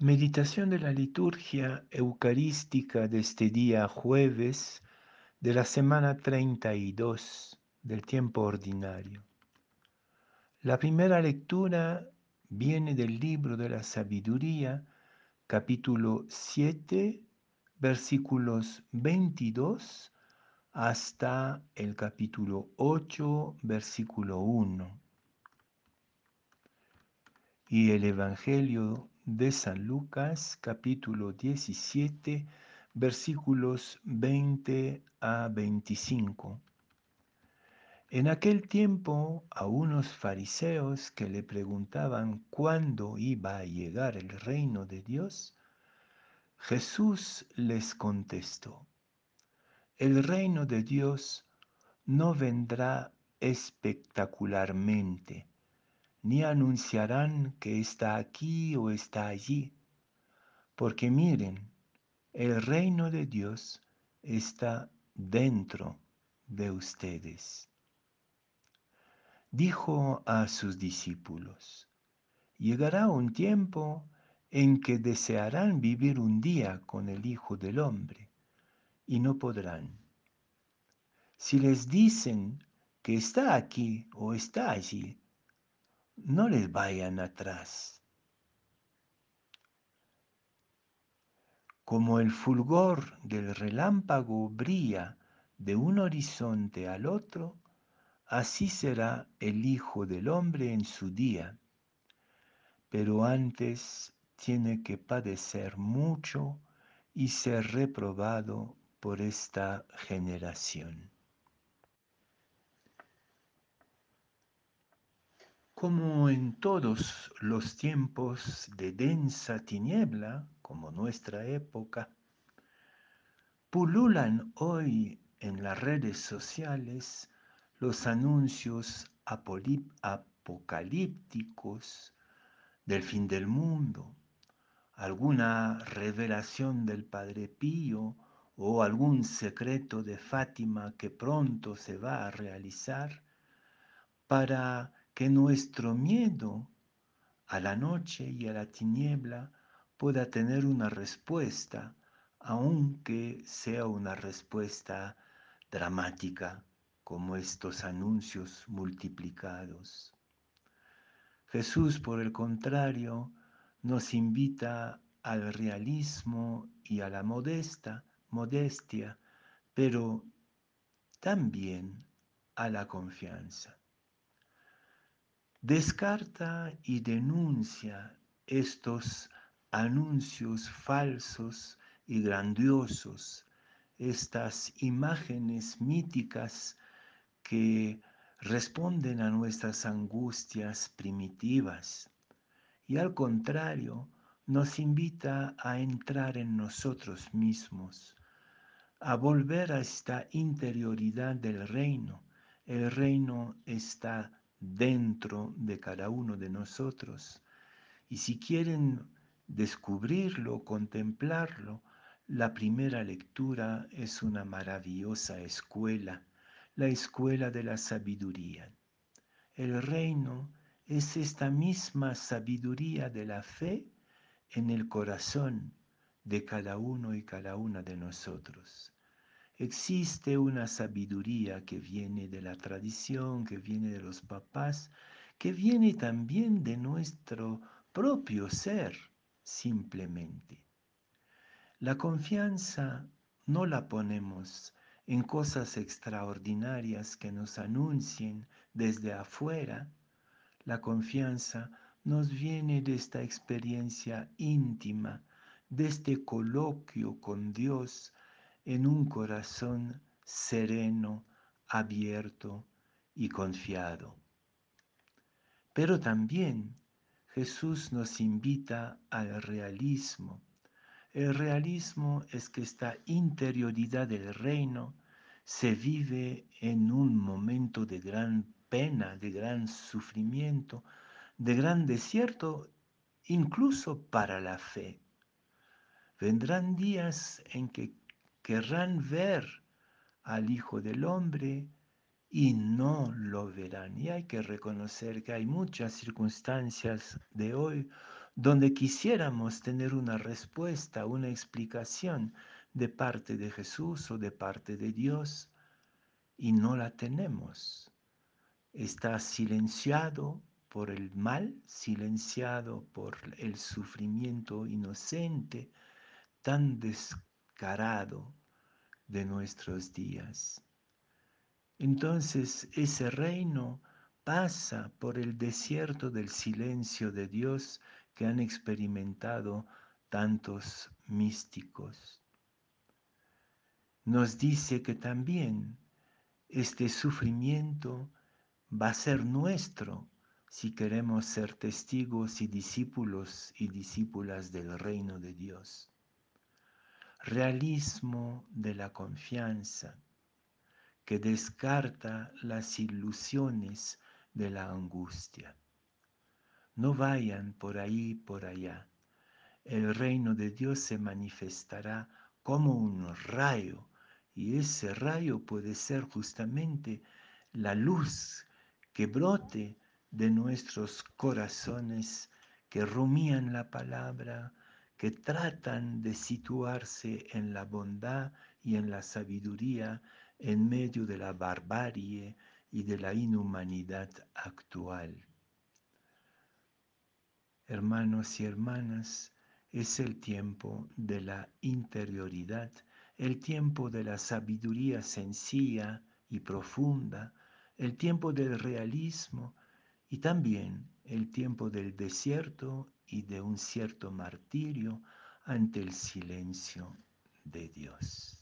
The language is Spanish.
Meditación de la liturgia eucarística de este día jueves de la semana 32 del tiempo ordinario. La primera lectura viene del libro de la sabiduría, capítulo 7, versículos 22 hasta el capítulo 8, versículo 1. Y el Evangelio de San Lucas, capítulo 17, versículos 20 a 25. En aquel tiempo a unos fariseos que le preguntaban cuándo iba a llegar el reino de Dios, Jesús les contestó, el reino de Dios no vendrá espectacularmente ni anunciarán que está aquí o está allí, porque miren, el reino de Dios está dentro de ustedes. Dijo a sus discípulos, llegará un tiempo en que desearán vivir un día con el Hijo del Hombre y no podrán. Si les dicen que está aquí o está allí, no les vayan atrás. Como el fulgor del relámpago brilla de un horizonte al otro, así será el Hijo del Hombre en su día. Pero antes tiene que padecer mucho y ser reprobado por esta generación. Como en todos los tiempos de densa tiniebla, como nuestra época, pululan hoy en las redes sociales los anuncios apocalípticos del fin del mundo, alguna revelación del Padre Pío o algún secreto de Fátima que pronto se va a realizar para que nuestro miedo a la noche y a la tiniebla pueda tener una respuesta, aunque sea una respuesta dramática como estos anuncios multiplicados. Jesús, por el contrario, nos invita al realismo y a la modesta, modestia, pero también a la confianza. Descarta y denuncia estos anuncios falsos y grandiosos, estas imágenes míticas que responden a nuestras angustias primitivas y al contrario nos invita a entrar en nosotros mismos, a volver a esta interioridad del reino. El reino está dentro de cada uno de nosotros. Y si quieren descubrirlo, contemplarlo, la primera lectura es una maravillosa escuela, la escuela de la sabiduría. El reino es esta misma sabiduría de la fe en el corazón de cada uno y cada una de nosotros. Existe una sabiduría que viene de la tradición, que viene de los papás, que viene también de nuestro propio ser, simplemente. La confianza no la ponemos en cosas extraordinarias que nos anuncien desde afuera. La confianza nos viene de esta experiencia íntima, de este coloquio con Dios, en un corazón sereno, abierto y confiado. Pero también Jesús nos invita al realismo. El realismo es que esta interioridad del reino se vive en un momento de gran pena, de gran sufrimiento, de gran desierto, incluso para la fe. Vendrán días en que querrán ver al Hijo del Hombre y no lo verán. Y hay que reconocer que hay muchas circunstancias de hoy donde quisiéramos tener una respuesta, una explicación de parte de Jesús o de parte de Dios y no la tenemos. Está silenciado por el mal, silenciado por el sufrimiento inocente, tan de nuestros días. Entonces ese reino pasa por el desierto del silencio de Dios que han experimentado tantos místicos. Nos dice que también este sufrimiento va a ser nuestro si queremos ser testigos y discípulos y discípulas del reino de Dios. Realismo de la confianza que descarta las ilusiones de la angustia. No vayan por ahí, por allá. El reino de Dios se manifestará como un rayo y ese rayo puede ser justamente la luz que brote de nuestros corazones que rumían la palabra, que tratan de situarse en la bondad y en la sabiduría en medio de la barbarie y de la inhumanidad actual. Hermanos y hermanas, es el tiempo de la interioridad, el tiempo de la sabiduría sencilla y profunda, el tiempo del realismo y también el tiempo del desierto y de un cierto martirio ante el silencio de Dios.